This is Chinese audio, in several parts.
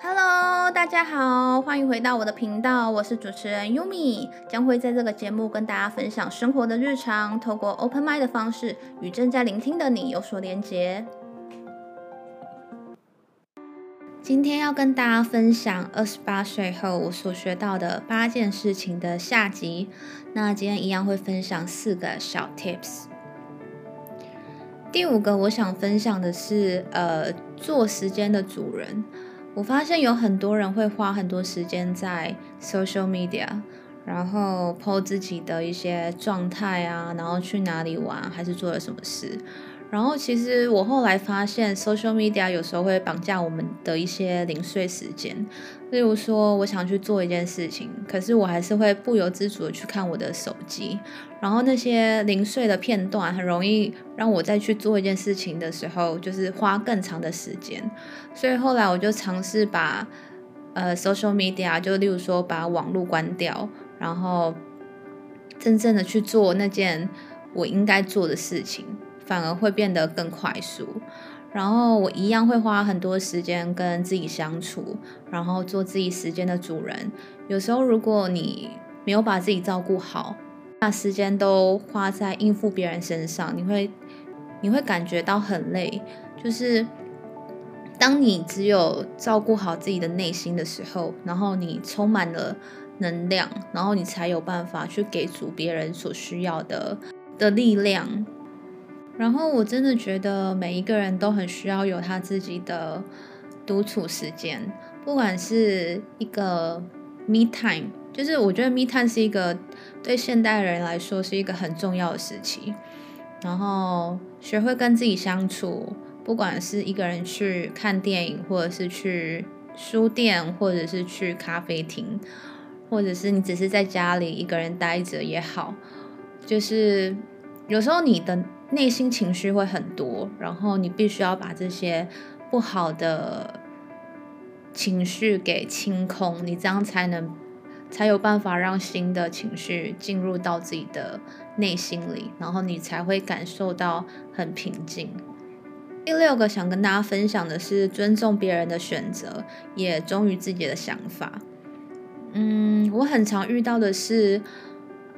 Hello，大家好，欢迎回到我的频道，我是主持人 Yumi，将会在这个节目跟大家分享生活的日常，透过 Open Mind 的方式与正在聆听的你有所连接。今天要跟大家分享二十八岁后我所学到的八件事情的下集。那今天一样会分享四个小 Tips。第五个我想分享的是，呃，做时间的主人。我发现有很多人会花很多时间在 social media，然后 po 自己的一些状态啊，然后去哪里玩，还是做了什么事。然后其实我后来发现，social media 有时候会绑架我们的一些零碎时间。例如说，我想去做一件事情，可是我还是会不由自主的去看我的手机。然后那些零碎的片段，很容易让我再去做一件事情的时候，就是花更长的时间。所以后来我就尝试把呃 social media，就例如说把网络关掉，然后真正的去做那件我应该做的事情。反而会变得更快速，然后我一样会花很多时间跟自己相处，然后做自己时间的主人。有时候如果你没有把自己照顾好，那时间都花在应付别人身上，你会你会感觉到很累。就是当你只有照顾好自己的内心的时候，然后你充满了能量，然后你才有办法去给足别人所需要的的力量。然后我真的觉得每一个人都很需要有他自己的独处时间，不管是一个 me time，就是我觉得 me time 是一个对现代人来说是一个很重要的时期。然后学会跟自己相处，不管是一个人去看电影，或者是去书店，或者是去咖啡厅，或者是你只是在家里一个人待着也好，就是有时候你的。内心情绪会很多，然后你必须要把这些不好的情绪给清空，你这样才能才有办法让新的情绪进入到自己的内心里，然后你才会感受到很平静。第六个想跟大家分享的是尊重别人的选择，也忠于自己的想法。嗯，我很常遇到的是。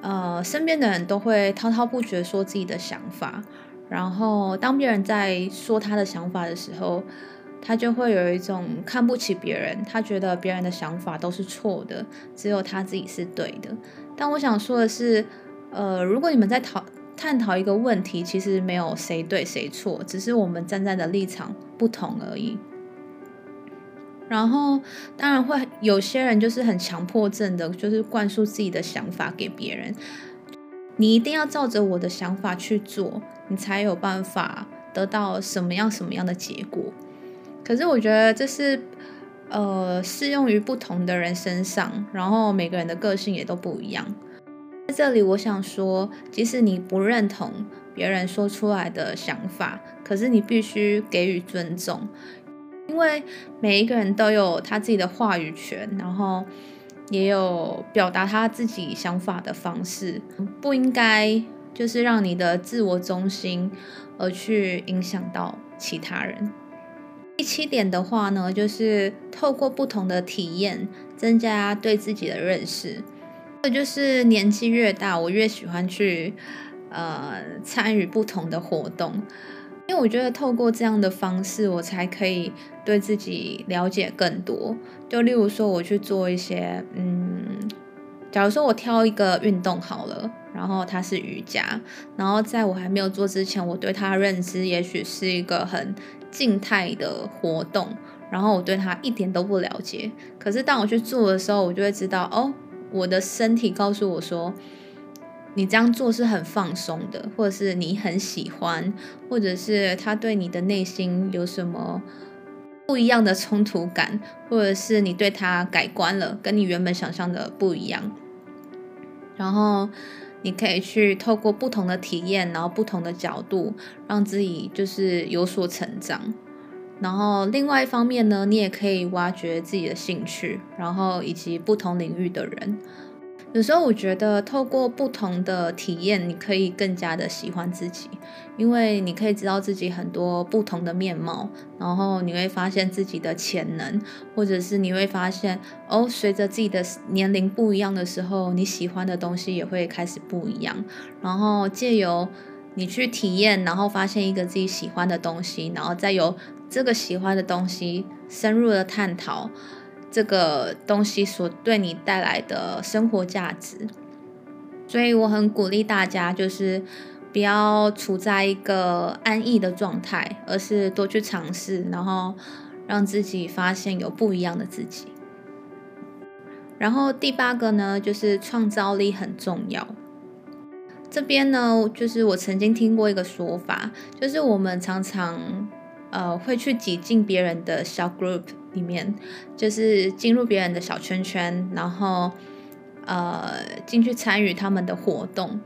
呃，身边的人都会滔滔不绝说自己的想法，然后当别人在说他的想法的时候，他就会有一种看不起别人，他觉得别人的想法都是错的，只有他自己是对的。但我想说的是，呃，如果你们在讨探讨一个问题，其实没有谁对谁错，只是我们站在的立场不同而已。然后，当然会有些人就是很强迫症的，就是灌输自己的想法给别人。你一定要照着我的想法去做，你才有办法得到什么样什么样的结果。可是我觉得这是呃适用于不同的人身上，然后每个人的个性也都不一样。在这里，我想说，即使你不认同别人说出来的想法，可是你必须给予尊重。因为每一个人都有他自己的话语权，然后也有表达他自己想法的方式，不应该就是让你的自我中心而去影响到其他人。第七点的话呢，就是透过不同的体验，增加对自己的认识。这就是年纪越大，我越喜欢去呃参与不同的活动。因为我觉得透过这样的方式，我才可以对自己了解更多。就例如说，我去做一些，嗯，假如说我挑一个运动好了，然后它是瑜伽，然后在我还没有做之前，我对它认知也许是一个很静态的活动，然后我对它一点都不了解。可是当我去做的时候，我就会知道，哦，我的身体告诉我说。你这样做是很放松的，或者是你很喜欢，或者是他对你的内心有什么不一样的冲突感，或者是你对他改观了，跟你原本想象的不一样。然后你可以去透过不同的体验，然后不同的角度，让自己就是有所成长。然后另外一方面呢，你也可以挖掘自己的兴趣，然后以及不同领域的人。有时候我觉得透过不同的体验，你可以更加的喜欢自己，因为你可以知道自己很多不同的面貌，然后你会发现自己的潜能，或者是你会发现哦，随着自己的年龄不一样的时候，你喜欢的东西也会开始不一样。然后借由你去体验，然后发现一个自己喜欢的东西，然后再由这个喜欢的东西深入的探讨。这个东西所对你带来的生活价值，所以我很鼓励大家，就是不要处在一个安逸的状态，而是多去尝试，然后让自己发现有不一样的自己。然后第八个呢，就是创造力很重要。这边呢，就是我曾经听过一个说法，就是我们常常呃会去挤进别人的小 group。里面就是进入别人的小圈圈，然后呃进去参与他们的活动。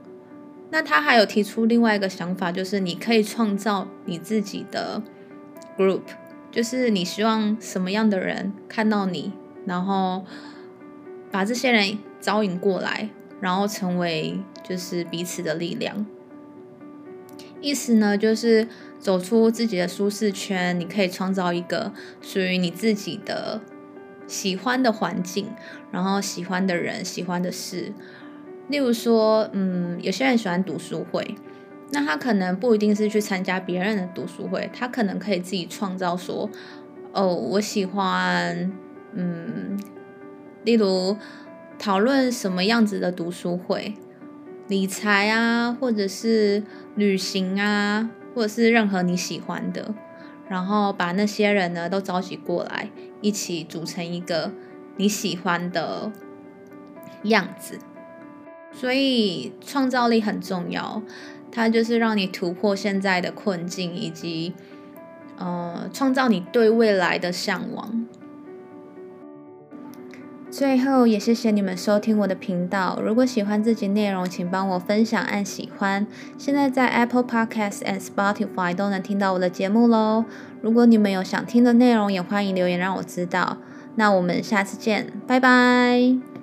那他还有提出另外一个想法，就是你可以创造你自己的 group，就是你希望什么样的人看到你，然后把这些人招引过来，然后成为就是彼此的力量。意思呢，就是走出自己的舒适圈，你可以创造一个属于你自己的喜欢的环境，然后喜欢的人、喜欢的事。例如说，嗯，有些人喜欢读书会，那他可能不一定是去参加别人的读书会，他可能可以自己创造说，哦，我喜欢，嗯，例如讨论什么样子的读书会。理财啊，或者是旅行啊，或者是任何你喜欢的，然后把那些人呢都召集过来，一起组成一个你喜欢的样子。所以创造力很重要，它就是让你突破现在的困境，以及呃创造你对未来的向往。最后也谢谢你们收听我的频道。如果喜欢这集内容，请帮我分享按喜欢。现在在 Apple Podcasts and Spotify 都能听到我的节目喽。如果你们有想听的内容，也欢迎留言让我知道。那我们下次见，拜拜。